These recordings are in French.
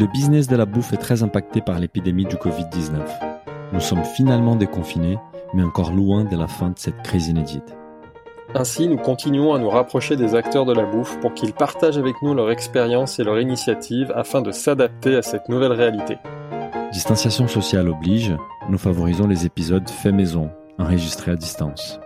Le business de la bouffe est très impacté par l'épidémie du Covid-19. Nous sommes finalement déconfinés, mais encore loin de la fin de cette crise inédite. Ainsi, nous continuons à nous rapprocher des acteurs de la bouffe pour qu'ils partagent avec nous leur expérience et leur initiative afin de s'adapter à cette nouvelle réalité. Distanciation sociale oblige, nous favorisons les épisodes faits maison, enregistrés à distance.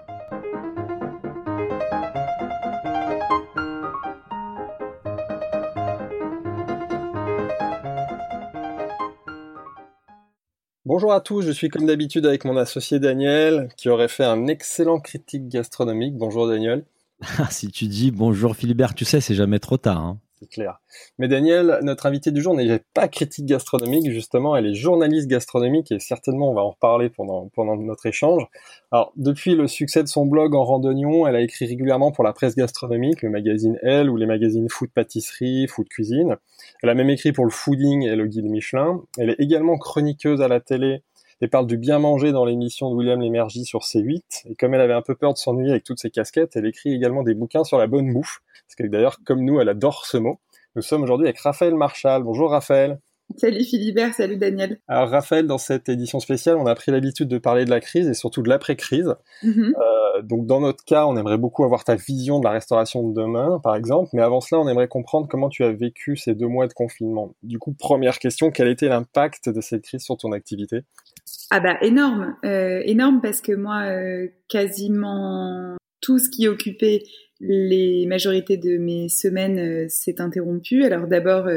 Bonjour à tous, je suis comme d'habitude avec mon associé Daniel, qui aurait fait un excellent critique gastronomique. Bonjour Daniel. si tu dis bonjour Philibert, tu sais, c'est jamais trop tard. Hein clair. Mais Daniel, notre invité du jour n'est pas critique gastronomique, justement, elle est journaliste gastronomique et certainement on va en reparler pendant, pendant notre échange. Alors, depuis le succès de son blog en randonnion, elle a écrit régulièrement pour la presse gastronomique, le magazine Elle ou les magazines Food Pâtisserie, Food Cuisine. Elle a même écrit pour le Fooding et le Guide Michelin. Elle est également chroniqueuse à la télé et parle du bien manger dans l'émission de William Lémergie sur C8. Et comme elle avait un peu peur de s'ennuyer avec toutes ses casquettes, elle écrit également des bouquins sur la bonne bouffe. Parce que d'ailleurs, comme nous, elle adore ce mot. Nous sommes aujourd'hui avec Raphaël Marchal. Bonjour Raphaël. Salut Philibert, salut Daniel. Alors Raphaël, dans cette édition spéciale, on a pris l'habitude de parler de la crise et surtout de l'après-crise. Mhm. Euh, donc dans notre cas, on aimerait beaucoup avoir ta vision de la restauration de demain, par exemple. Mais avant cela, on aimerait comprendre comment tu as vécu ces deux mois de confinement. Du coup, première question, quel était l'impact de cette crise sur ton activité? Ah bah énorme, euh, énorme parce que moi, euh, quasiment tout ce qui occupait les majorités de mes semaines s'est interrompu. Alors d'abord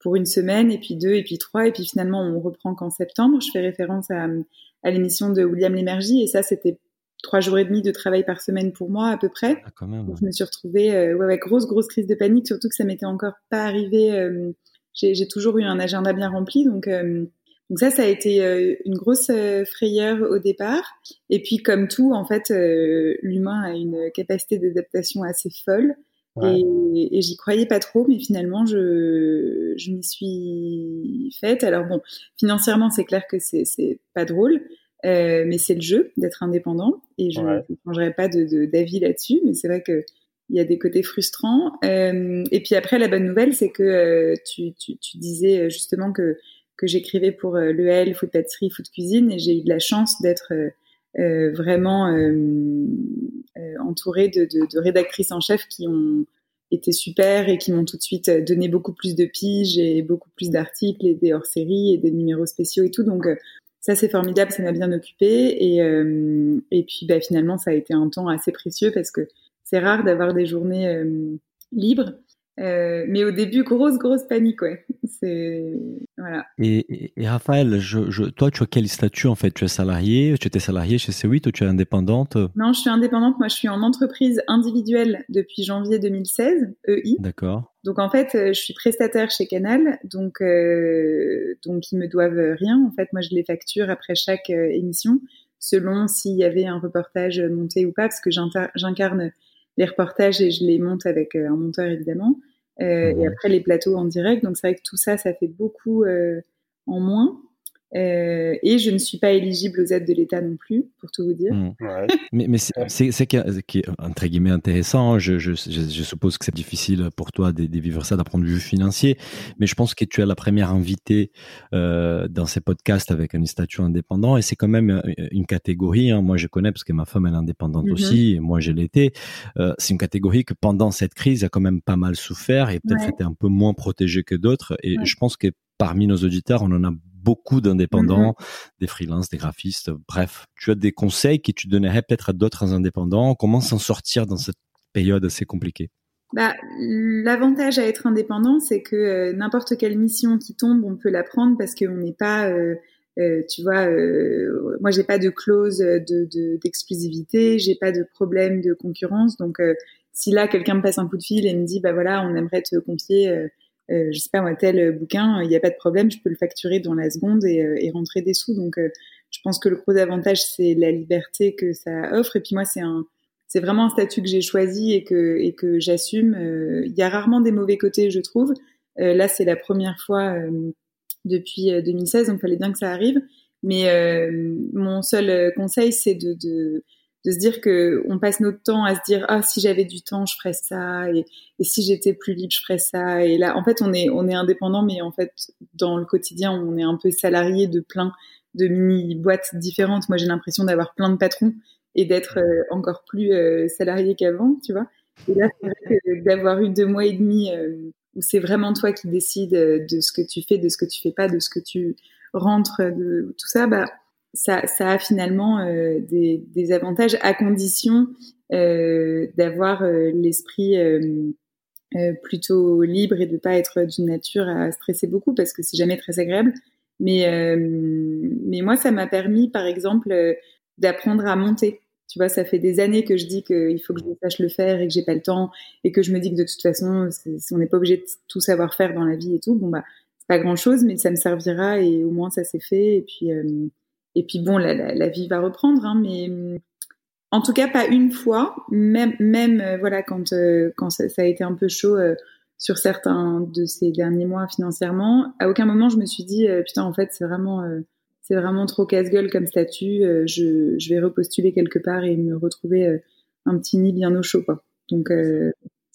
pour une semaine, et puis deux, et puis trois, et puis finalement on reprend qu'en septembre. Je fais référence à, à l'émission de William Lémergie, et ça c'était trois jours et demi de travail par semaine pour moi à peu près. Ah, quand même. je me suis retrouvée, euh, ouais, ouais, grosse grosse crise de panique, surtout que ça m'était encore pas arrivé. Euh, j'ai toujours eu un agenda bien rempli, donc euh, donc ça, ça a été euh, une grosse frayeur au départ. Et puis comme tout, en fait, l'humain a une capacité d'adaptation assez folle. Et, et j'y croyais pas trop, mais finalement, je, je m'y suis faite. Alors bon, financièrement, c'est clair que c'est, c'est pas drôle, euh, mais c'est le jeu d'être indépendant. Et je ne changerai pas de, d'avis là-dessus, mais c'est vrai que il y a des côtés frustrants. Euh, et puis après, la bonne nouvelle, c'est que euh, tu, tu, tu, disais justement que, que j'écrivais pour euh, l'EL, Food Pâtisserie, Food Cuisine, et j'ai eu de la chance d'être euh, vraiment euh, entourée de, de, de, rédactrices en chef qui ont été super et qui m'ont tout de suite euh, donné beaucoup plus de piges et beaucoup plus d'articles et des hors-séries et des numéros spéciaux et tout. Donc euh, ça c'est formidable, ça m'a bien occupé et et puis bah, finalement ça a été un temps assez précieux parce que c'est rare d'avoir des journées libres euh, mais au début, grosse, grosse panique, ouais. C'est voilà. Et, et, Raphaël, je, je, toi, tu as quel statut en fait? Tu es salarié Tu étais salarié chez C8 ou tu es indépendante? Non, je suis indépendante. Moi, je suis en entreprise individuelle depuis janvier 2016, EI. D'accord. Donc en fait, euh, je suis prestataire chez Canal, donc euh, donc ils me doivent rien. En fait, moi, je les facture après chaque euh, émission, selon s'il y avait un reportage monté ou pas, parce que j'incarne les reportages et je les monte avec euh, un monteur évidemment. Euh, Et après les plateaux en direct. Donc c'est vrai que tout ça, ça fait beaucoup euh, en moins. Euh, et je ne suis pas éligible aux aides de l'État non plus, pour tout vous dire. Mmh. Ouais. mais mais c'est ce qui, est entre guillemets intéressant. Je, je, je, suppose que c'est difficile pour toi de, de vivre ça d'un point de vue financier, mais je pense que tu es la première invitée euh, dans ces podcasts avec un statut indépendant et c'est quand même euh, une catégorie. Hein, moi, je connais parce que ma femme elle est indépendante mmh aussi, et moi je l'étais. Euh, c'est une catégorie que pendant cette crise a quand même pas mal souffert et peut-être ouais. été un peu moins protégée que d'autres. Et ouais. je pense que parmi nos auditeurs, on en a beaucoup d'indépendants, mmh des freelances, des graphistes, bref. Tu as des conseils que tu donnerais peut-être à d'autres indépendants Comment s'en sortir dans cette période assez compliquée? Bah, L'avantage à être indépendant, c'est que euh, n'importe quelle mission qui tombe, on peut la prendre parce qu'on n'est pas... Euh, euh, tu vois, moi j'ai pas de clause de d'exclusivité, de, j'ai pas de problème de concurrence. Donc si là quelqu'un me passe un coup de fil et me dit bah voilà on aimerait te confier euh, euh, je sais pas moi tel bouquin, il n'y a pas de problème, je peux le facturer dans la seconde et, euh, et rentrer des sous. Donc euh, je pense que le gros avantage c'est la liberté que ça offre. Et puis moi c'est un c'est vraiment un statut que j'ai choisi et que et que j'assume. Euh, il y a rarement des mauvais côtés, je trouve. Euh, là c'est la première fois depuis 2016, donc fallait bien que ça arrive. Mais mon seul conseil c'est de, de de se dire que on passe notre temps à se dire ah si j'avais du temps je ferais ça et, et si j'étais plus libre je ferais ça. Et là en fait on est on est indépendant mais en fait dans le quotidien on est un peu salarié de plein de mini boîtes différentes. Moi j'ai l'impression d'avoir plein de patrons et d'être euh, encore plus euh, salarié qu'avant tu vois. Et là c'est vrai que d'avoir eu deux mois et demi euh, où c'est vraiment toi qui décides de ce que tu fais de ce que tu fais pas de ce que tu rentres de tout ça bah ça, ça a finalement euh, des, des, avantages à condition euh, d'avoir euh, l'esprit euh, euh, plutôt libre et de pas être d'une nature à stresser beaucoup parce que c'est jamais très agréable. Mais mais moi, ça m'a permis, par exemple, d'apprendre à monter. Tu vois, ça fait des années que je dis qu'il faut que je sache le faire et que j'ai pas le temps et que je me dis que de toute façon, on n'est pas obligé de tout savoir faire dans la vie et tout. Bon bah, c'est pas grand chose, mais ça me servira et au moins ça s'est fait. Et puis et puis bon, la, vie va reprendre, hein, mais en tout cas pas une fois, même même euh, voilà quand euh, quand ça, a été un peu chaud euh, sur certains de ces derniers mois financièrement, à aucun moment je me suis dit putain en fait c'est vraiment c'est vraiment trop casse-gueule comme statut, je, vais repostuler quelque part et me retrouver un petit nid bien au chaud quoi.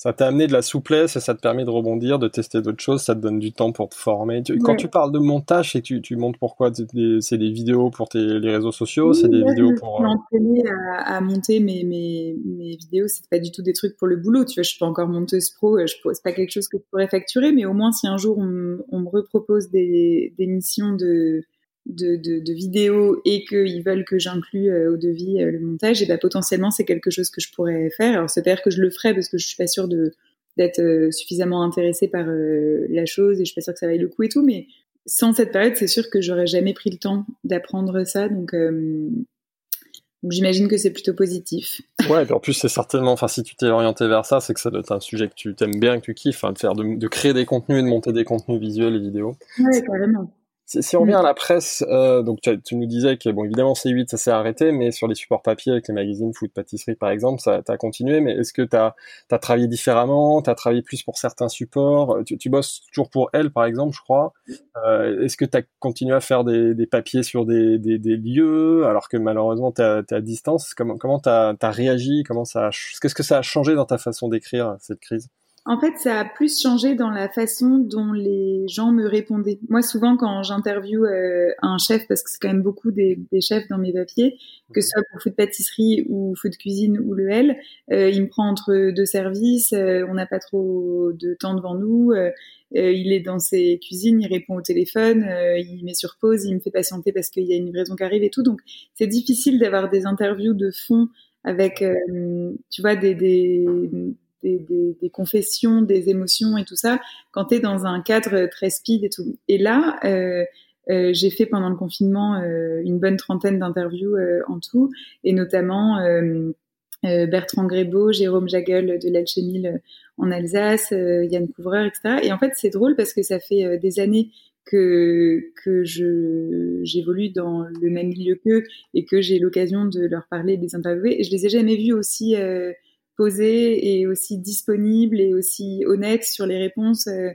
Ça t'a amené de la souplesse et ça te permet de rebondir, de tester d'autres choses, ça te donne du temps pour te former. Quand tu parles de montage, c'est tu, tu montes pourquoi? C'est des, vidéos pour tes, les réseaux sociaux, c'est des vidéos pour. Je suis euh, à, à, monter mes, mes, mes vidéos, c'est pas du tout des trucs pour le boulot. Tu vois, je suis pas encore monteuse pro, je c'est pas quelque chose que je pourrais facturer, mais au moins si un jour on, on me repropose des, des missions de de, de, de vidéos et qu'ils veulent que j'inclue euh, au devis euh, le montage, et bah, potentiellement c'est quelque chose que je pourrais faire. Alors c'est dire que je le ferai parce que je suis pas sûre de d'être euh, suffisamment intéressée par la chose et je suis pas sûre que ça vaille le coup et tout, mais sans cette période, c'est sûr que j'aurais jamais pris le temps d'apprendre ça, donc, j'imagine que c'est plutôt positif. Ouais, et en plus c'est certainement, enfin si tu t'es orienté vers ça, c'est que ça doit être un sujet que tu t'aimes bien, que tu kiffes, hein, de faire, de, de, créer des contenus et de monter des contenus visuels et vidéos. Ouais, carrément. Si, on revient à la presse, euh, donc tu, tu, nous disais que bon évidemment C8 ça s'est arrêté, mais sur les supports papier avec les magazines food pâtisserie par exemple, ça a continué. Mais est-ce que tu as, travaillé différemment, tu as travaillé plus pour certains supports? Tu, tu, bosses toujours pour elle par exemple, je crois. Euh, est-ce que tu as continué à faire des, des papiers sur des, des, des, lieux alors que malheureusement tu es, à distance? Comment comment t'as as réagi? Comment ça Qu'est-ce que ça a changé dans ta façon d'écrire cette crise? En fait, ça a plus changé dans la façon dont les gens me répondaient. Moi, souvent, quand j'interviewe euh, un chef, parce que c'est quand même beaucoup des, chefs dans mes papiers, que ce soit pour food pâtisserie ou food cuisine ou le L, euh, il me prend entre deux services, euh, on n'a pas trop de temps devant nous, euh, il est dans ses cuisines, il répond au téléphone, il met sur pause, il me fait patienter parce qu'il y a une livraison qui arrive et tout. Donc, c'est difficile d'avoir des interviews de fond avec, tu vois, des des, des, des, confessions, des émotions et tout ça, quand tu es dans un cadre très speed et tout. Et là, euh, euh, j'ai fait pendant le confinement euh, une bonne trentaine d'interviews euh, en tout, et notamment euh, Bertrand Grébeau, Jérôme Jagel de l'Alchemil en Alsace, Yann Couvreur, etc. Et en fait, c'est drôle parce que ça fait des années que que je j'évolue dans le même milieu qu'eux et que j'ai l'occasion de leur parler, de les interviewer. Et je les ai jamais vus aussi et aussi disponible et aussi honnête sur les réponses. Euh,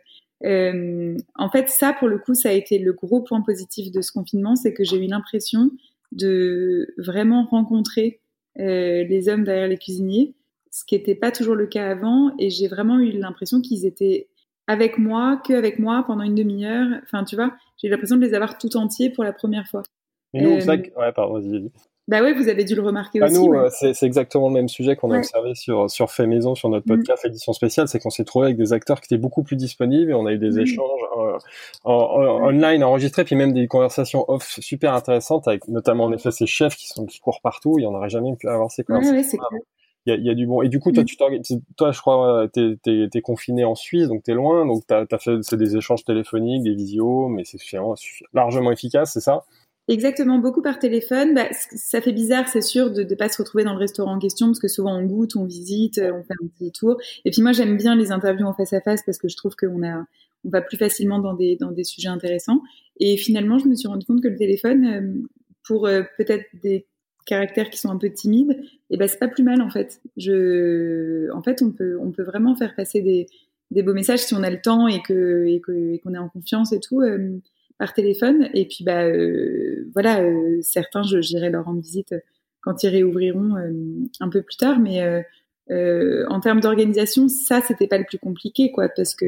euh, en fait, ça, pour le coup, ça a été le gros point positif de ce confinement, c'est que j'ai eu l'impression de vraiment rencontrer euh, les hommes derrière les cuisiniers, ce qui n'était pas toujours le cas avant, et j'ai vraiment eu l'impression qu'ils étaient avec moi, que avec moi pendant une demi-heure. Enfin, tu vois, j'ai eu l'impression de les avoir tout entiers pour la première fois. Mais nous, euh, ouais, pardon, vas-y. Bah oui, vous avez dû le remarquer bah, aussi. Nous, euh, c'est exactement le même sujet qu'on a observé sur, sur Fait Maison, sur notre mm. podcast édition spéciale, c'est qu'on s'est trouvé avec des acteurs qui étaient beaucoup plus disponibles et on a eu des mm. échanges euh, en, online enregistrés, puis même des conversations off super intéressantes avec notamment en effet ces chefs qui sont qui courent partout. Il y en aurait jamais pu avoir ces conversations. il y, a, il y a, du bon. Et du coup, toi, mm. tu toi, je crois, t'es es, es, confiné en Suisse, donc t'es loin, donc t'as as fait c'est des échanges téléphoniques, des visios, mais c'est largement efficace, c'est ça? Exactement, beaucoup par téléphone. Bah, ça fait bizarre, c'est sûr, de ne pas se retrouver dans le restaurant en question, parce que souvent on goûte, on visite, on fait un petit tour. Et puis moi, j'aime bien les interviews en face à face parce que je trouve qu'on a, on va plus facilement dans des, dans des sujets intéressants. Et finalement, je me suis rendu compte que le téléphone, euh, pour euh, peut-être des caractères qui sont un peu timides, et eh ben c'est pas plus mal en fait. Je, en fait, on peut, on peut vraiment faire passer des, des beaux messages si on a le temps et que et qu'on est en confiance et tout. Euh, par téléphone. Et puis, bah, euh, voilà, euh, certains, je j'irai leur rendre visite quand ils réouvriront un peu plus tard. Mais en termes d'organisation, ça c'était pas le plus compliqué, quoi, parce que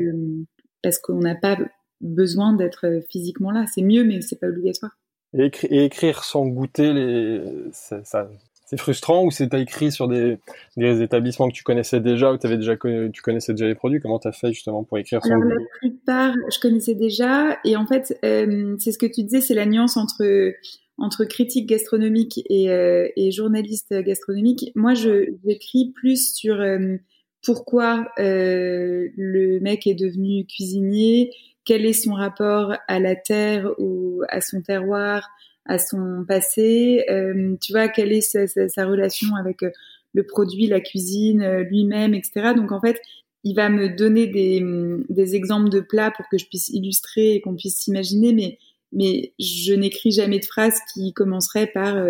parce qu'on n'a pas besoin d'être physiquement là. C'est mieux, mais c'est pas obligatoire. Et, écrire sans goûter, les... ça, c'est frustrant ou c'est écrit sur des, des, établissements que tu connaissais déjà ou avais déjà tu connaissais déjà les produits? Comment tu as fait justement pour écrire Alors, La plupart, je connaissais déjà et en fait, euh, c'est ce que tu disais, c'est la nuance entre entre critique gastronomique et, euh, et journaliste gastronomique. Moi, je j'écris plus sur euh, pourquoi le mec est devenu cuisinier, quel est son rapport à la terre ou à son terroir, à son passé, euh, tu vois, quelle est sa, relation avec euh, le produit, la cuisine, euh, lui-même, etc. Donc en fait, il va me donner des, mm, des exemples de plats pour que je puisse illustrer et qu'on puisse s'imaginer, mais mais je n'écris jamais de phrases qui commenceraient par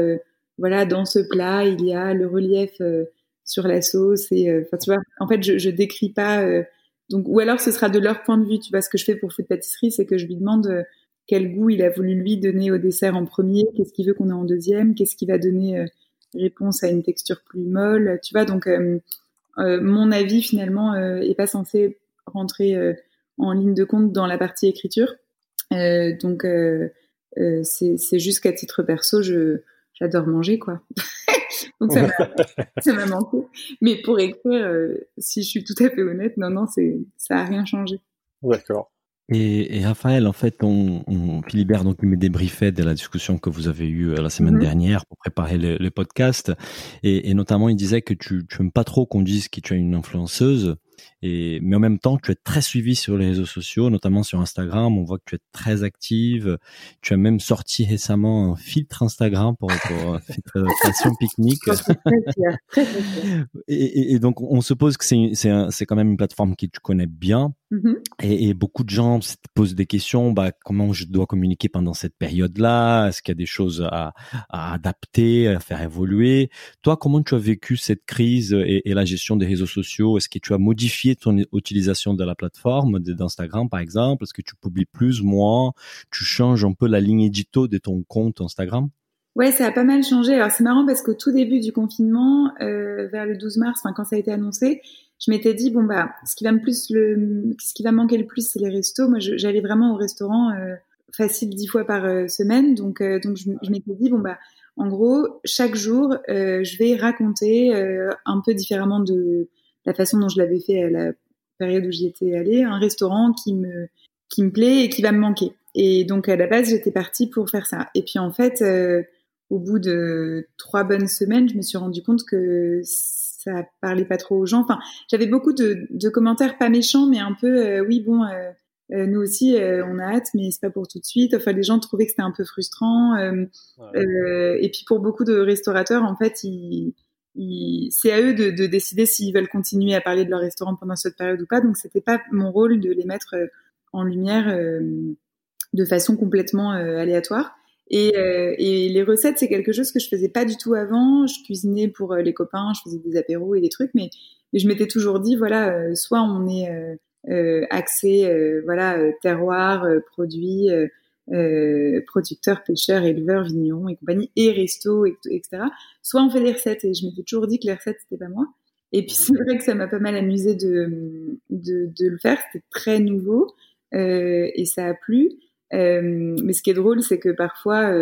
voilà dans ce plat il y a le relief sur la sauce et enfin tu vois en fait je, je décris pas donc ou alors ce sera de leur point de vue tu vois ce que je fais pour Food Pâtisserie c'est que je lui demande quel goût il a voulu lui donner au dessert en premier, qu'est-ce qu'il veut qu'on ait en deuxième, qu'est-ce qui va donner euh, réponse à une texture plus molle, tu vois. Donc, euh, euh, mon avis finalement est pas censé rentrer en ligne de compte dans la partie écriture. donc, c'est juste qu'à titre perso, je j'adore manger quoi. donc ça m'a manqué. Mais pour écrire, si je suis tout à fait honnête, non non, c'est ça a rien changé. D'accord. Et, et, Raphaël, en fait, on, on Philibert donc il me débriefait de la discussion que vous avez eue euh, la semaine mhm. dernière pour préparer le, le podcast, et, et, notamment il disait que tu, tu aimes pas trop qu'on dise que tu es une influenceuse, et, mais en même temps, tu es très suivi sur les réseaux sociaux, notamment sur Instagram. On voit que tu es très active. Tu as même sorti récemment un filtre Instagram pour, pour filtre passion pique-nique. et, et, donc, on suppose que c'est quand même une plateforme que tu connais bien. Mm-hmm. et, et, beaucoup de gens se posent des questions. Bah, comment je dois communiquer pendant cette période-là? Est-ce qu'il y a des choses à, à, adapter, à faire évoluer? Toi, comment tu as vécu cette crise et, et la gestion des réseaux sociaux? Est-ce que tu as modifié ton utilisation de la plateforme, d'Instagram par exemple? Est-ce que tu publies plus, moins? Tu changes un peu la ligne édito de ton compte Instagram? Ouais, ça a pas mal changé. Alors c'est marrant parce qu'au tout début du confinement, euh, vers le 12 mars, quand ça a été annoncé, je m'étais dit bon bah ce qui va me plus ce qui va manquer le plus, c'est les restos. Moi, j'allais vraiment au restaurant euh, facile dix fois par euh, semaine, donc donc je, je m'étais dit bon bah en gros chaque jour, je vais raconter un peu différemment de la façon dont je l'avais fait à la période où j'y étais allée, un restaurant qui me qui me plaît et qui va me manquer. Et donc à la base, j'étais partie pour faire ça. Et puis en fait, euh, au bout de trois bonnes semaines, je me suis rendu compte que ça parlait pas trop aux gens. Enfin, j'avais beaucoup de, de, commentaires pas méchants, mais un peu euh, oui bon. Euh, nous aussi, on a hâte, mais c'est pas pour tout de suite. Enfin, les gens trouvaient que c'était un peu frustrant. et puis pour beaucoup de restaurateurs, en fait, ils, c'est à eux de, de décider s'ils veulent continuer à parler de leur restaurant pendant cette période ou pas. Donc c'était pas mon rôle de les mettre euh, en lumière euh, de façon complètement euh, aléatoire. Et, et, les recettes, c'est quelque chose que je faisais pas du tout avant. Je cuisinais pour les copains, je faisais des apéros et des trucs, mais, je m'étais toujours dit voilà, soit on est axé voilà terroir, produit euh, producteurs, pêcheurs, éleveurs, vignerons et compagnie, et resto, et, etc. Soit on fait des recettes, et je m'étais toujours dit que les recettes, c'était pas moi. Et puis c'est vrai que ça m'a pas mal amusé de, de, de le faire, c'était très nouveau, euh, et ça a plu. Euh, mais ce qui est drôle, c'est que parfois,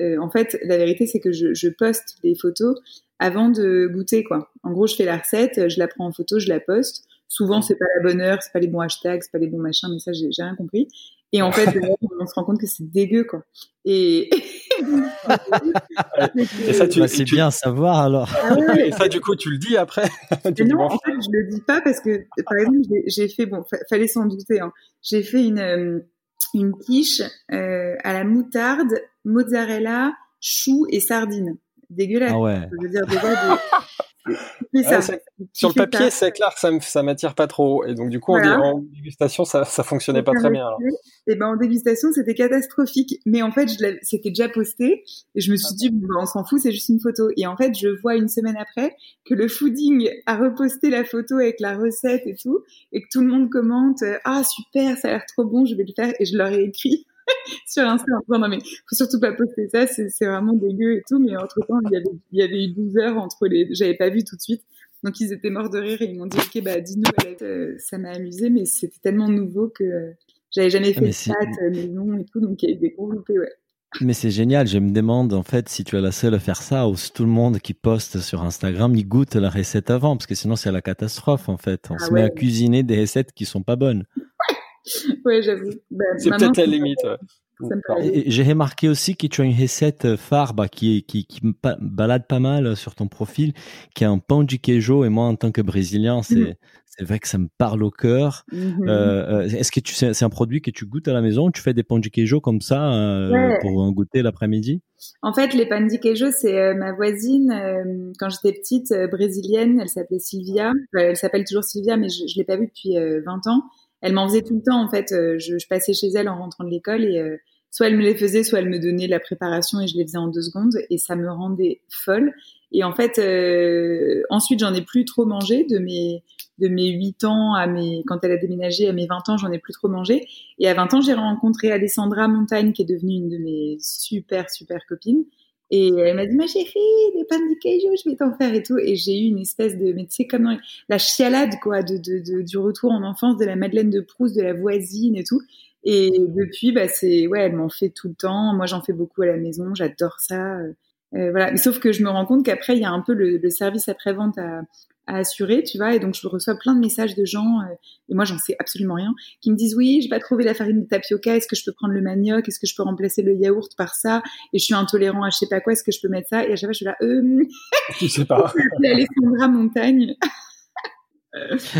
en fait, la vérité, c'est que je, je, poste des photos avant de goûter, quoi. En gros, je fais la recette, je la prends en photo, je la poste. Souvent, c'est pas la bonne heure, c'est pas les bons hashtags, c'est pas les bons machins, mais ça, j'ai rien compris. Et en fait, on se rend compte que c'est dégueu, quoi. Et, et ça, tu, bah, c'est bien à savoir alors. Ah et ça, du coup, tu le dis après. non, en fait, je le dis pas parce que, par exemple, j'ai fait, bon, fallait s'en douter. Hein. J'ai fait une euh, une quiche euh, à la moutarde, mozzarella, chou et sardines. Dégueulasse. Ah ouais. Je veux dire, déjà, sur le papier, c'est clair que ça, ça m'attire pas trop. Et donc, du coup, en, dégustation, ça, ça fonctionnait pas très bien. Et eh ben, en dégustation, c'était catastrophique. Mais en fait, c'était déjà posté. Et je me suis dit, bon, on s'en fout, c'est juste une photo. Et en fait, je vois une semaine après que le fooding a reposté la photo avec la recette et tout. Et que tout le monde commente, ah, super, ça a l'air trop bon, je vais le faire. Et je leur ai écrit sur Insta. Non, mais faut surtout pas poster ça, c'est vraiment dégueu et tout. Mais entre temps, il y avait, il y avait eu 12 heures entre les, j'avais pas vu tout de suite. Donc ils étaient morts de rire et ils m'ont dit, ok, bah dis-nous, euh, ça m'a amusé, mais c'était tellement nouveau que j'avais jamais ah, fait de chat, maison et tout, donc il y a eu des gros loupés, ouais. Mais c'est génial. Je me demande en fait si tu es la seule à faire ça ou si tout le monde qui poste sur Instagram il goûte la recette avant parce que sinon c'est la catastrophe en fait. On ah se met à cuisiner des recettes qui sont pas bonnes. ouais, j'avoue. Ben, c'est peut-être la limite. J'ai remarqué aussi que tu as une recette phare bah, qui, qui, qui balade pas mal sur ton profil, qui est un pain du queijo. Et moi, en tant que Brésilien, c'est mhm. vrai que ça me parle au cœur. Mhm. Euh, euh, est-ce que tu c'est un produit que tu goûtes à la maison Tu fais des pains du queijo comme ça euh, pour en goûter l'après-midi? En fait, les pains du queijo, c'est ma voisine quand j'étais petite brésilienne. Elle s'appelait Sylvia. elle s'appelle toujours Sylvia, mais je, je l'ai pas vue depuis 20 ans elle m'en faisait tout le temps en fait. Euh, je, je, passais chez elle en rentrant de l'école et euh, soit elle me les faisait, soit elle me donnait la préparation et je les faisais en deux secondes et ça me rendait folle. Et en fait, euh, ensuite j'en ai plus trop mangé de mes de mes 8 ans à mes quand elle a déménagé à mes 20 ans, j'en ai plus trop mangé. Et à 20 ans, j'ai rencontré Alessandra Montagne qui est devenue une de mes super super copines. Et elle m'a dit, ma chérie, des pains de queijo, je vais t'en faire et tout. Et j'ai eu une espèce de, mais tu sais, comme la chialade, quoi, de, du retour en enfance, de la Madeleine de Proust, de la voisine et tout. Et depuis, bah, c'est, ouais, elle m'en fait tout le temps. Moi, j'en fais beaucoup à la maison. J'adore ça. Euh, voilà. Sauf que je me rends compte qu'après, il y a un peu le, le service après-vente à, à assurer, tu vois. Et donc, je reçois plein de messages de gens, euh, et moi, j'en sais absolument rien, qui me disent oui, j'ai pas trouvé la farine de tapioca, est-ce que je peux prendre le manioc, est-ce que je peux remplacer le yaourt par ça, et je suis intolérant à je sais pas quoi, est-ce que je peux mettre ça Et à chaque fois, je suis là, euh, je sais pas. Alessandra Montagne.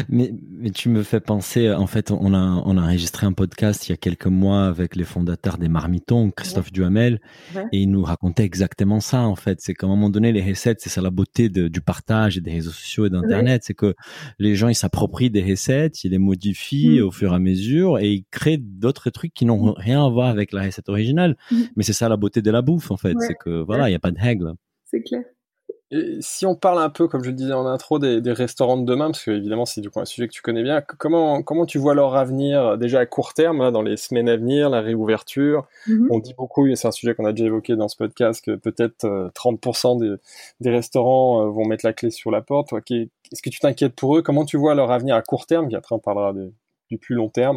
Mais, mais tu me fais penser, en fait, on a, on a enregistré un podcast il y a quelques mois avec les fondateurs des Marmitons, Christophe Duhamel, et il nous racontait exactement ça, en fait. C'est qu'à un moment donné, les recettes, c'est ça la beauté de, du partage et des réseaux sociaux et d'Internet, c'est que les gens, ils s'approprient des recettes, ils les modifient mm. au fur et à mesure et ils créent d'autres trucs qui n'ont mm. rien à voir avec la recette originale. Mm. Mais c'est ça la beauté de la bouffe, en fait. C'est que, voilà, il n'y a pas de règles. C'est clair si on parle un peu, comme je le disais en intro, des, restaurants de demain, parce que évidemment c'est du coup un sujet que tu connais bien, comment, comment tu vois leur avenir déjà à court terme, dans les semaines à venir, la réouverture? Mm-hmm. On dit beaucoup, et c'est un sujet qu'on a déjà évoqué dans ce podcast, que peut-être 30% euh, des, des, restaurants euh, vont mettre la clé sur la porte. Est-ce que tu t'inquiètes pour eux? Comment tu vois leur avenir à court terme? Puis après on parlera du plus long terme.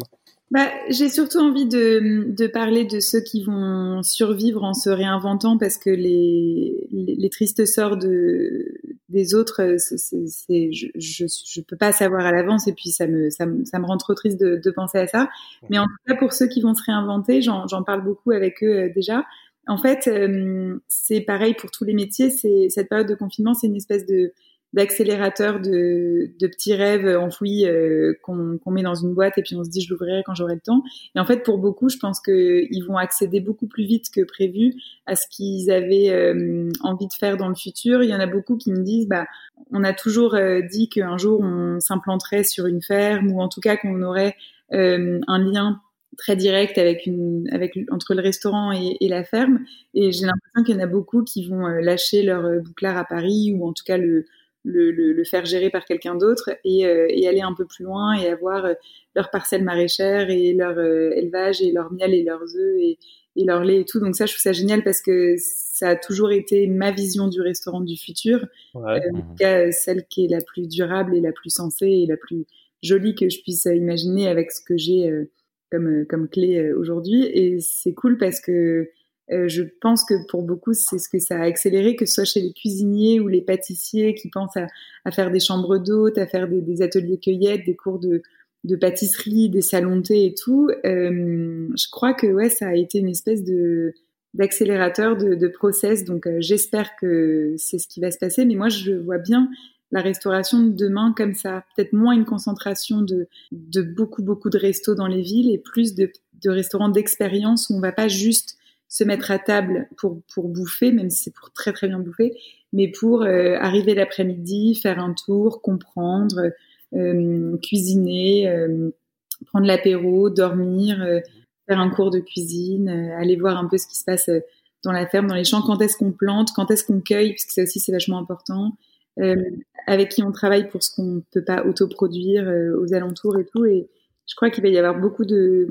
Bah, j'ai surtout envie de, de, parler de ceux qui vont survivre en se réinventant parce que les, les, tristes sorts de, des autres, c'est, je, je, je, peux pas savoir à l'avance et puis ça me, ça me, ça me rend trop triste de, de, penser à ça. Mais en tout cas, pour ceux qui vont se réinventer, j'en, parle beaucoup avec eux euh, déjà. En fait, euh, c'est pareil pour tous les métiers. C'est cette période de confinement, c'est une espèce de d'accélérateur de, de, petits rêves enfouis euh, qu'on met dans une boîte et puis on se dit je l'ouvrirai quand j'aurai le temps. Et en fait, pour beaucoup, je pense qu'ils vont accéder beaucoup plus vite que prévu à ce qu'ils avaient euh, envie de faire dans le futur. Il y en a beaucoup qui me disent bah on a toujours euh, dit qu'un jour on s'implanterait sur une ferme ou en tout cas qu'on aurait un lien très direct avec une avec entre le restaurant et, et la ferme et j'ai l'impression qu'il y en a beaucoup qui vont lâcher leur bouclard à Paris ou en tout cas le le, le, faire gérer par quelqu'un d'autre et, euh, et, aller un peu plus loin et avoir euh, leur parcelle maraîchère et leur euh, élevage et leur miel et leurs œufs et, et, leur lait et tout. Donc ça, je trouve ça génial parce que ça a toujours été ma vision du restaurant du futur, ouais. en tout cas celle qui est la plus durable et la plus sensée et la plus jolie que je puisse imaginer avec ce que j'ai comme comme clé aujourd'hui. Et c'est cool parce que euh, je pense que pour beaucoup, c'est ce que ça a accéléré, que ce soit chez les cuisiniers ou les pâtissiers qui pensent à, à faire des chambres d'hôtes, à faire des, des, ateliers cueillettes, des cours de, de pâtisserie, des salons et tout. Euh, je crois que ouais, ça a été une espèce de d'accélérateur de, de, process. Donc euh, j'espère que c'est ce qui va se passer. Mais moi, je vois bien la restauration de demain comme ça. Peut-être moins une concentration de, de beaucoup, beaucoup de restos dans les villes et plus de, de restaurants d'expérience où on va pas juste se mettre à table pour, pour bouffer, même si c'est pour très très bien bouffer, mais pour euh, arriver l'après-midi, faire un tour, comprendre, euh, cuisiner, euh, prendre l'apéro, dormir, faire un cours de cuisine, aller voir un peu ce qui se passe dans la ferme, dans les champs, quand est-ce qu'on plante, quand est-ce qu'on cueille, puisque ça aussi c'est vachement important, avec qui on travaille pour ce qu'on peut pas autoproduire aux alentours et tout. Et je crois qu'il va y avoir beaucoup de,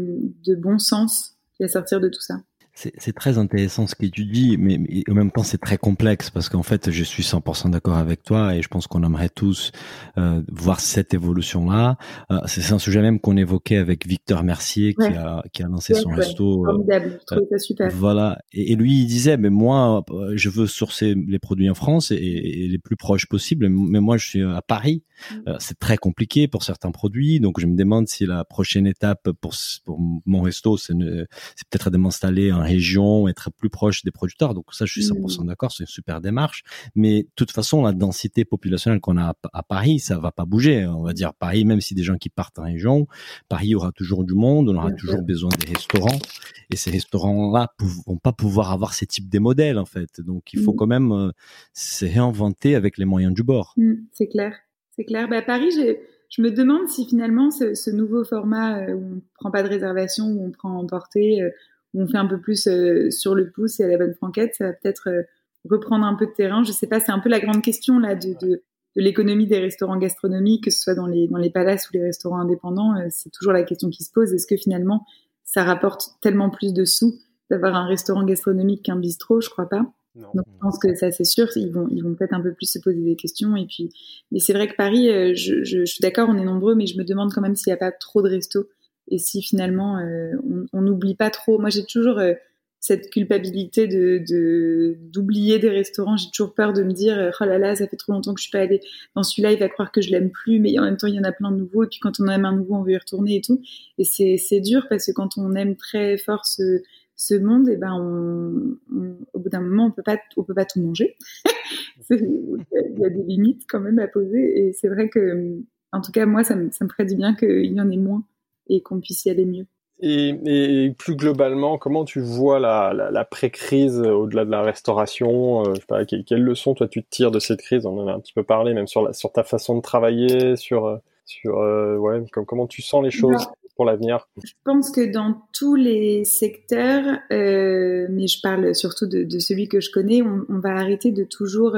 de bon sens qui va sortir de tout ça. C'est très intéressant ce que tu dis, mais, en même temps c'est très complexe parce qu'en fait je suis 100% d'accord avec toi et je pense qu'on aimerait tous euh, voir cette évolution-là. Euh, c'est un sujet même qu'on évoquait avec Victor Mercier qui a qui a lancé son resto. Euh, Formidable, je ça super. Voilà, et, lui il disait mais moi je veux sourcer les produits en France et, et les plus proches possibles, mais moi je suis à Paris, mm. c'est très compliqué pour certains produits, donc je me demande si la prochaine étape pour pour mon resto c'est peut-être de m'installer un région, être plus proche des producteurs. Donc ça, je suis 100% mmh. d'accord, c'est une super démarche. Mais de toute façon, la densité populationnelle qu'on a à, Paris, ça va pas bouger. On va dire Paris, même si des gens qui partent en région, Paris aura toujours du monde, on aura toujours besoin des restaurants. Et ces restaurants-là vont pas pouvoir avoir ces types de modèles en fait. Donc il faut mmh. quand même euh, se réinventer avec les moyens du bord. Mmh, c'est clair, c'est clair. Bah, Paris, je me demande si finalement ce, nouveau format euh, où on prend pas de réservation, où on prend en portée, euh, on fait un peu plus euh, sur le pouce et à la bonne franquette, ça va peut-être euh, reprendre un peu de terrain. Je sais pas, c'est un peu la grande question là de, de, de l'économie des restaurants gastronomiques, que ce soit dans les dans les palaces ou les restaurants indépendants. Euh, c'est toujours la question qui se pose. Est-ce que finalement ça rapporte tellement plus de sous d'avoir un restaurant gastronomique qu'un bistrot? Je crois pas. Donc, je pense que ça c'est sûr, ils vont ils vont peut-être un peu plus se poser des questions et puis mais c'est vrai que Paris, je, je, je suis d'accord, on est nombreux, mais je me demande quand même s'il n'y a pas trop de restos et si finalement euh, on n'oublie pas trop. Moi, j'ai toujours euh, cette culpabilité de d'oublier des restaurants. J'ai toujours peur de me dire oh là là, ça fait trop longtemps que je suis pas allée dans celui-là, il va croire que je l'aime plus, mais en même temps il y en a plein de nouveaux. Et puis quand on aime un nouveau, on veut y retourner et tout. Et c'est dur parce que quand on aime très fort ce ce monde, et eh ben on, au bout d'un moment on peut pas on peut pas tout manger. il y a des limites quand même à poser. Et c'est vrai que en tout cas moi ça me ça me ferait du bien qu'il y en ait moins et qu'on puisse y aller mieux. Et, plus globalement, comment tu vois la, la, pré-crise au-delà de la restauration euh, je sais pas, quelles leçons toi tu te tires de cette crise? On en a un petit peu parlé, même sur, la, sur ta façon de travailler, sur, euh, sur euh, ouais, comment tu sens les choses? L'avenir Je pense que dans tous les secteurs, mais je parle surtout de, celui que je connais, on, va arrêter de toujours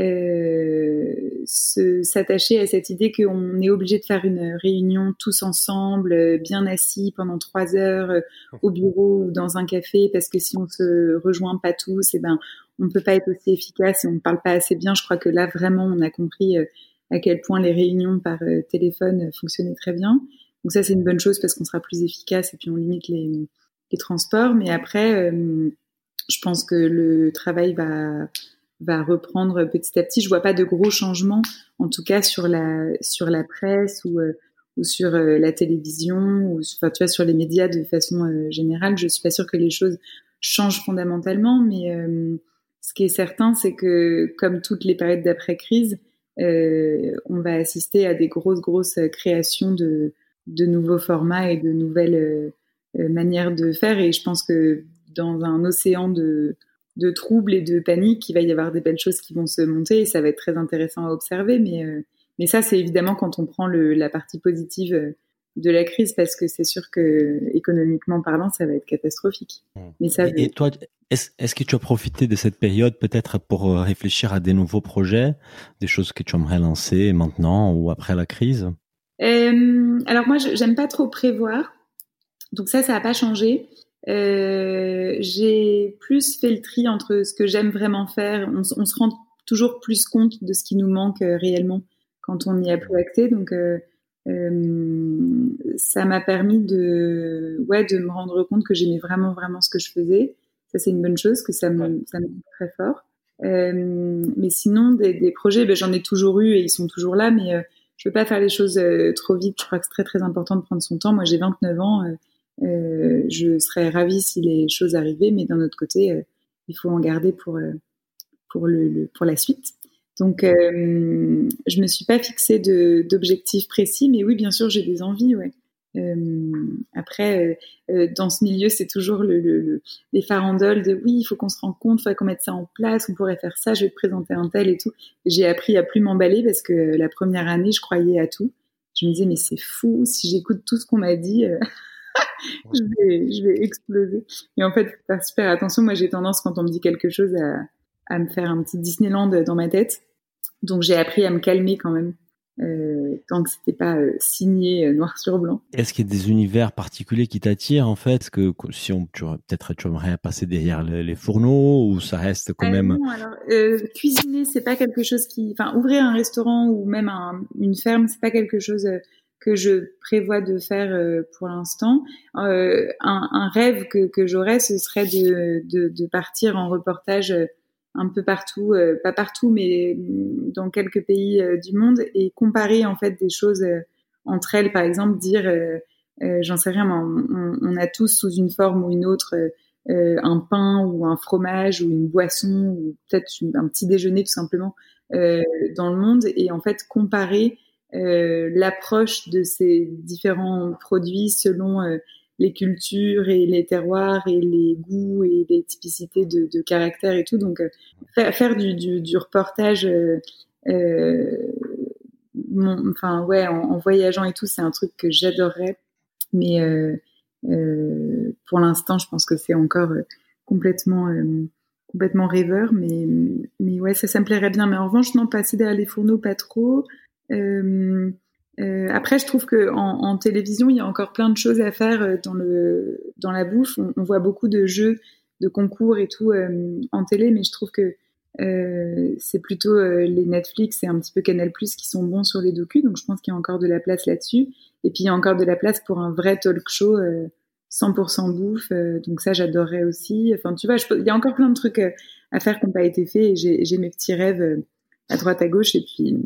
euh, s'attacher à cette idée qu'on est obligé de faire une réunion tous ensemble, euh, bien assis pendant trois heures euh, au bureau ou dans un café, parce que si on se rejoint pas tous, et eh ben on peut pas être aussi efficace et on ne parle pas assez bien. Je crois que là vraiment on a compris à quel point les réunions par téléphone fonctionnaient très bien. Donc ça c'est une bonne chose parce qu'on sera plus efficace et puis on limite les, transports. Mais après, je pense que le travail va va reprendre petit à petit. Je vois pas de gros changements, en tout cas sur la sur la presse ou euh, ou sur euh, la télévision ou enfin tu vois sur les médias de façon euh, générale. Je suis pas sûre que les choses changent fondamentalement, mais ce qui est certain, c'est que comme toutes les périodes d'après crise, on va assister à des grosses grosses créations de de nouveaux formats et de nouvelles manières de faire. Et je pense que dans un océan de de troubles et de panique, il va y avoir des belles choses qui vont se monter et ça va être très intéressant à observer. Mais, euh, mais ça, c'est évidemment quand on prend le, la partie positive euh, de la crise parce que c'est sûr que économiquement parlant, ça va être catastrophique. Mais ça, et, toi, est-ce que tu as profité de cette période peut-être pour euh, réfléchir à des nouveaux projets, des choses que tu aimerais lancer maintenant ou après la crise? Euh, Alors moi, j'aime pas trop prévoir. Donc ça, ça n'a pas changé. Euh, j'ai plus fait le tri entre ce que j'aime vraiment faire. On, on, se rend toujours plus compte de ce qui nous manque euh, réellement quand on y a plus accès. Donc, euh, euh, ça m'a permis de, ouais, de me rendre compte que j'aimais vraiment, vraiment ce que je faisais. Ça, c'est une bonne chose, que ça me, ça me très fort. Euh, mais sinon, des, des projets, ben, j'en ai toujours eu et ils sont toujours là, mais je veux pas faire les choses trop vite. Je crois que c'est très, très important de prendre son temps. Moi, j'ai 29 ans euh, je serais ravie si les choses arrivaient, mais d'un autre côté, euh, il faut en garder pour euh, pour la suite. Donc, euh, je me suis pas fixé d'objectifs précis, mais oui, bien sûr, j'ai des envies, ouais. Euh, après, euh, dans ce milieu, c'est toujours le, le, les farandoles de oui, il faut qu'on se rende compte, il faudrait qu'on mette ça en place, on pourrait faire ça, je vais te présenter un tel et tout. J'ai appris à plus m'emballer parce que la première année, je croyais à tout. Je me disais mais c'est fou, si j'écoute tout ce qu'on m'a dit, je, vais, je vais exploser. Et en fait, faire super attention. Moi, j'ai tendance, quand on me dit quelque chose, à, à me faire un petit Disneyland dans ma tête. Donc, j'ai appris à me calmer quand même. Euh, tant que c'était pas euh, signé euh, noir sur blanc. Est-ce qu'il y a des univers particuliers qui t'attirent en fait? Que si on peut-être tu aimerais passer derrière les, fourneaux ou ça reste quand même non, alors, cuisiner c'est pas quelque chose qui enfin ouvrir un restaurant ou même une ferme c'est pas quelque chose que je prévois de faire pour l'instant. Un, un, rêve que, que j'aurais, ce serait de, de, de, partir en reportage un peu partout, euh, pas partout, mais dans quelques pays euh, du monde, et comparer en fait des choses euh, entre elles. Par exemple, dire, j'en sais rien, on, on, a tous sous une forme ou une autre un pain ou un fromage ou une boisson ou peut-être un petit déjeuner tout simplement dans le monde, et en fait comparer l'approche de ces différents produits selon les cultures et les terroirs et les goûts et les typicités de, de caractère et tout. Donc, euh, faire, du, du, du, reportage, euh, euh enfin ouais, en, voyageant et tout, c'est un truc que j'adorerais. Mais pour l'instant, je pense que c'est encore complètement complètement rêveur. Mais mais ouais, ça, ça me plairait bien. Mais en revanche, non, passer derrière les fourneaux, pas trop. Euh, euh, après, je trouve que en, en, télévision, il y a encore plein de choses à faire euh, dans le dans la bouffe. On, on voit beaucoup de jeux, de concours et tout euh, en télé, mais je trouve que euh, c'est plutôt euh, les Netflix et un petit peu Canal Plus qui sont bons sur les docus. Donc, je pense qu'il y a encore de la place là-dessus. Et puis, il y a encore de la place pour un vrai talk show 100% bouffe. donc, ça, j'adorerais aussi. Enfin, tu vois, je, il y a encore plein de trucs à faire qui n'ont pas été faits. Et j'ai mes petits rêves à droite à gauche. Et puis,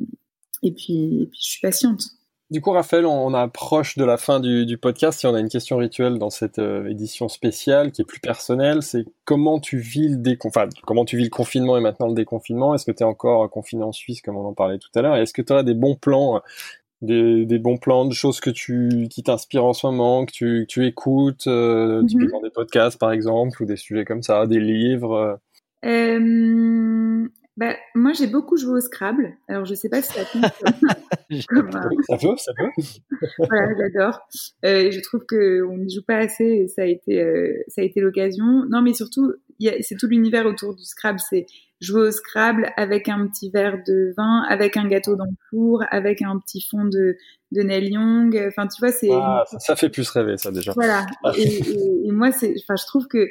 et puis, et puis, je suis patiente. Du coup, Raphaël, on, approche de la fin du, podcast et on a une question rituelle dans cette euh, édition spéciale qui est plus personnelle. C'est comment tu vis le comment tu vis le confinement et maintenant le déconfinement? Est-ce que tu es encore confiné en Suisse comme on en parlait tout à l'heure? Est-ce que tu as des bons plans des, bons plans de choses que tu qui t'inspirent en ce moment, que tu, tu écoutes, euh, mm-hmm. des podcasts par exemple ou des sujets comme ça, des livres. Euh, bah, moi, j'ai beaucoup joué au Scrabble. Alors, je sais pas si ça compte. comme, Ça peut, ça peut. voilà, j'adore. Euh, je trouve que on n'y joue pas assez et ça a été, euh, ça a été l'occasion. Non, mais surtout, c'est tout l'univers autour du Scrabble. C'est jouer au Scrabble avec un petit verre de vin, avec un gâteau dans le four, avec un petit fond de, de Neil Young. Enfin, tu vois, c'est. Ah, ça, fait plus rêver, ça déjà. Voilà. et, et, et moi, c'est, enfin, je trouve que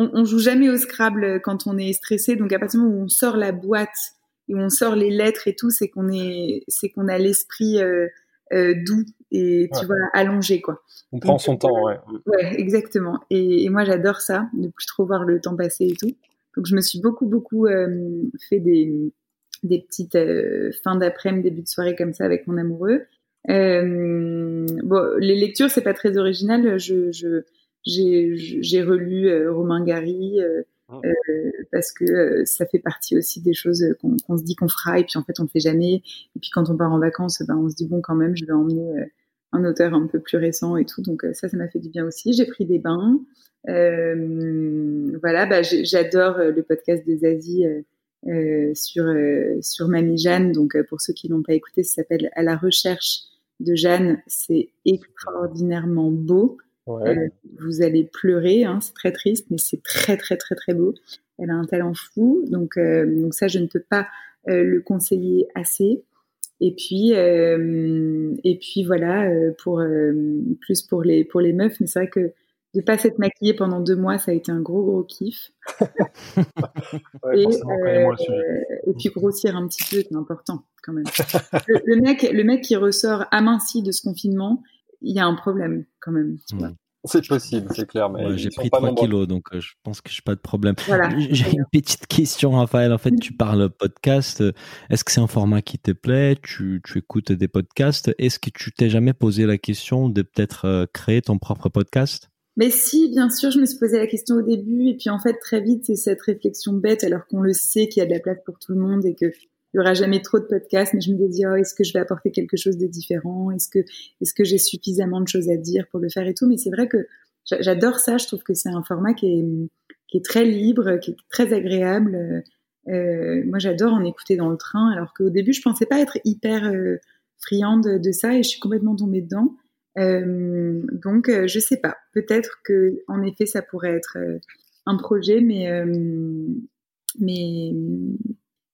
on, on, joue jamais au Scrabble quand on est stressé. Donc à partir du moment où on sort la boîte et où on sort les lettres et tout, c'est qu'on est, c'est qu'on a l'esprit euh, euh, doux et tu vois allongé quoi. On prend son temps, ouais. Ouais, exactement. Et, moi j'adore ça, ne plus trop voir le temps passer et tout. Donc je me suis beaucoup beaucoup euh, fait des des petites fins d'après-midi, début de soirée comme ça avec mon amoureux. bon, les lectures c'est pas très original. Je, je j'ai relu euh, Romain Gary euh, ah. euh, parce que ça fait partie aussi des choses qu'on se dit qu'on fera et puis en fait on le fait jamais. Et puis quand on part en vacances, ben, on se dit bon quand même je vais emmener un auteur un peu plus récent et tout. Donc ça, ça m'a fait du bien aussi. J'ai pris des bains. Euh, voilà, bah, j'adore le podcast de Zazie euh, sur sur Mamie Jeanne. Donc pour ceux qui l'ont pas écouté, ça s'appelle À la recherche de Jeanne. C'est extraordinairement beau. Euh, vous allez pleurer, hein, c'est très triste, mais c'est très très très très beau. Elle a un talent fou, donc euh, donc ça je ne peux pas euh, le conseiller assez. Et puis et puis voilà pour plus pour les pour les meufs, mais c'est vrai que de pas s'être maquillée pendant deux mois, ça a été un gros gros kiff. et, et, puis grossir un petit peu, c'est important quand même. le, mec, le mec qui ressort aminci de ce confinement, il y a un problème quand même. Hmm. C'est possible, c'est clair. Mais j'ai pris 3 kilos, donc euh, je pense que je n'ai pas de problème. J'ai une petite question, Raphaël. En fait, tu parles podcast. Est-ce que c'est un format qui te plaît? Tu, tu, écoutes des podcasts. Est-ce que tu t'es jamais posé la question de peut-être euh, créer ton propre podcast? Mais si, bien sûr, je me suis posé la question au début, et puis en fait, très vite, c'est cette réflexion bête, alors qu'on le sait qu'il y a de la place pour tout le monde et que il y aura jamais trop de podcasts, mais je me disais, oh, est-ce que je vais apporter quelque chose de différent? Est-ce que, est-ce que j'ai suffisamment de choses à dire pour le faire et tout? Mais c'est vrai que j'adore ça. Je trouve que c'est un format qui est, qui est très libre, qui est très agréable. Euh, moi, j'adore en écouter dans le train, alors qu'au début, je pensais pas être hyper euh, friande de ça, et je suis complètement tombée dedans. Euh, donc, euh, je sais pas. Peut-être que, en effet, ça pourrait être euh, un projet, mais mais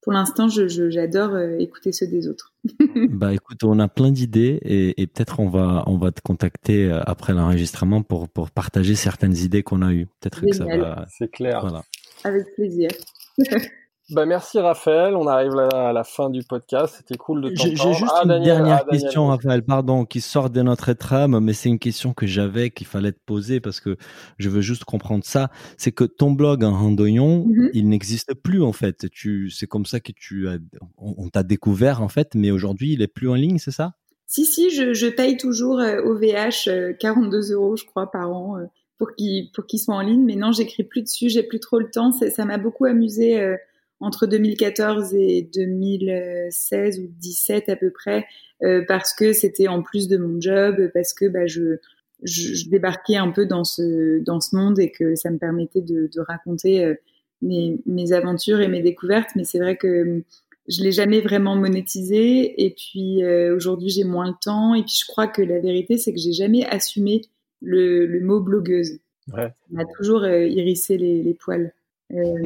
pour l'instant, j'adore euh, écouter ceux des autres. bah écoute, on a plein d'idées et, et peut-être on va on va te contacter euh, après l'enregistrement pour pour partager certaines idées qu'on a eues. Peut-être que ça va. C'est clair. Voilà. Avec plaisir. Bah merci Raphaël, on arrive à la fin du podcast, c'était cool de t'entendre. J'ai juste Ah, une Daniel, dernière ah, question, Raphaël, pardon, qui sort de notre trame, mais c'est une question que j'avais, qu'il fallait te poser parce que je veux juste comprendre ça. C'est que ton blog en randonnion, Mhm. il n'existe plus en fait. Tu, c'est comme ça que tu as, on, on t'a découvert en fait, mais aujourd'hui il est plus en ligne, c'est ça? Si, si, je, je paye toujours euh, OVH euh, 42 euros, je crois, par an euh, pour qu'il pour qu'il soit en ligne. Mais non, j'écris plus dessus, j'ai plus trop le temps. Ça m'a beaucoup amusé euh, entre 2014 et 2016 ou 17 à peu près, euh, parce que c'était en plus de mon job, parce que bah, je, je, je débarquais un peu dans ce dans ce monde et que ça me permettait de, de raconter euh, mes, mes aventures et mes découvertes. Mais c'est vrai que je l'ai jamais vraiment monétisé et puis euh, aujourd'hui j'ai moins le temps et puis je crois que la vérité c'est que j'ai jamais assumé le, le mot blogueuse. Ouais. Ça m'a toujours euh, hérissé les, les poils. Euh,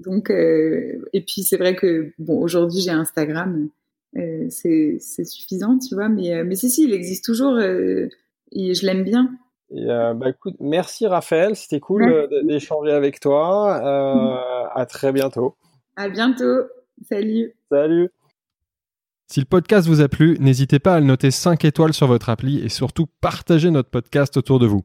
donc euh, et puis c'est vrai que bon aujourd'hui j'ai Instagram, euh, c'est c'est suffisant tu vois mais euh, mais si si il existe toujours euh, et je l'aime bien. Et, euh, bah écoute, merci Raphaël, c'était cool d'échanger avec toi. Euh, à très bientôt. À bientôt. Salut. Salut. Si le podcast vous a plu, n'hésitez pas à le noter 5 étoiles sur votre appli et surtout partagez notre podcast autour de vous.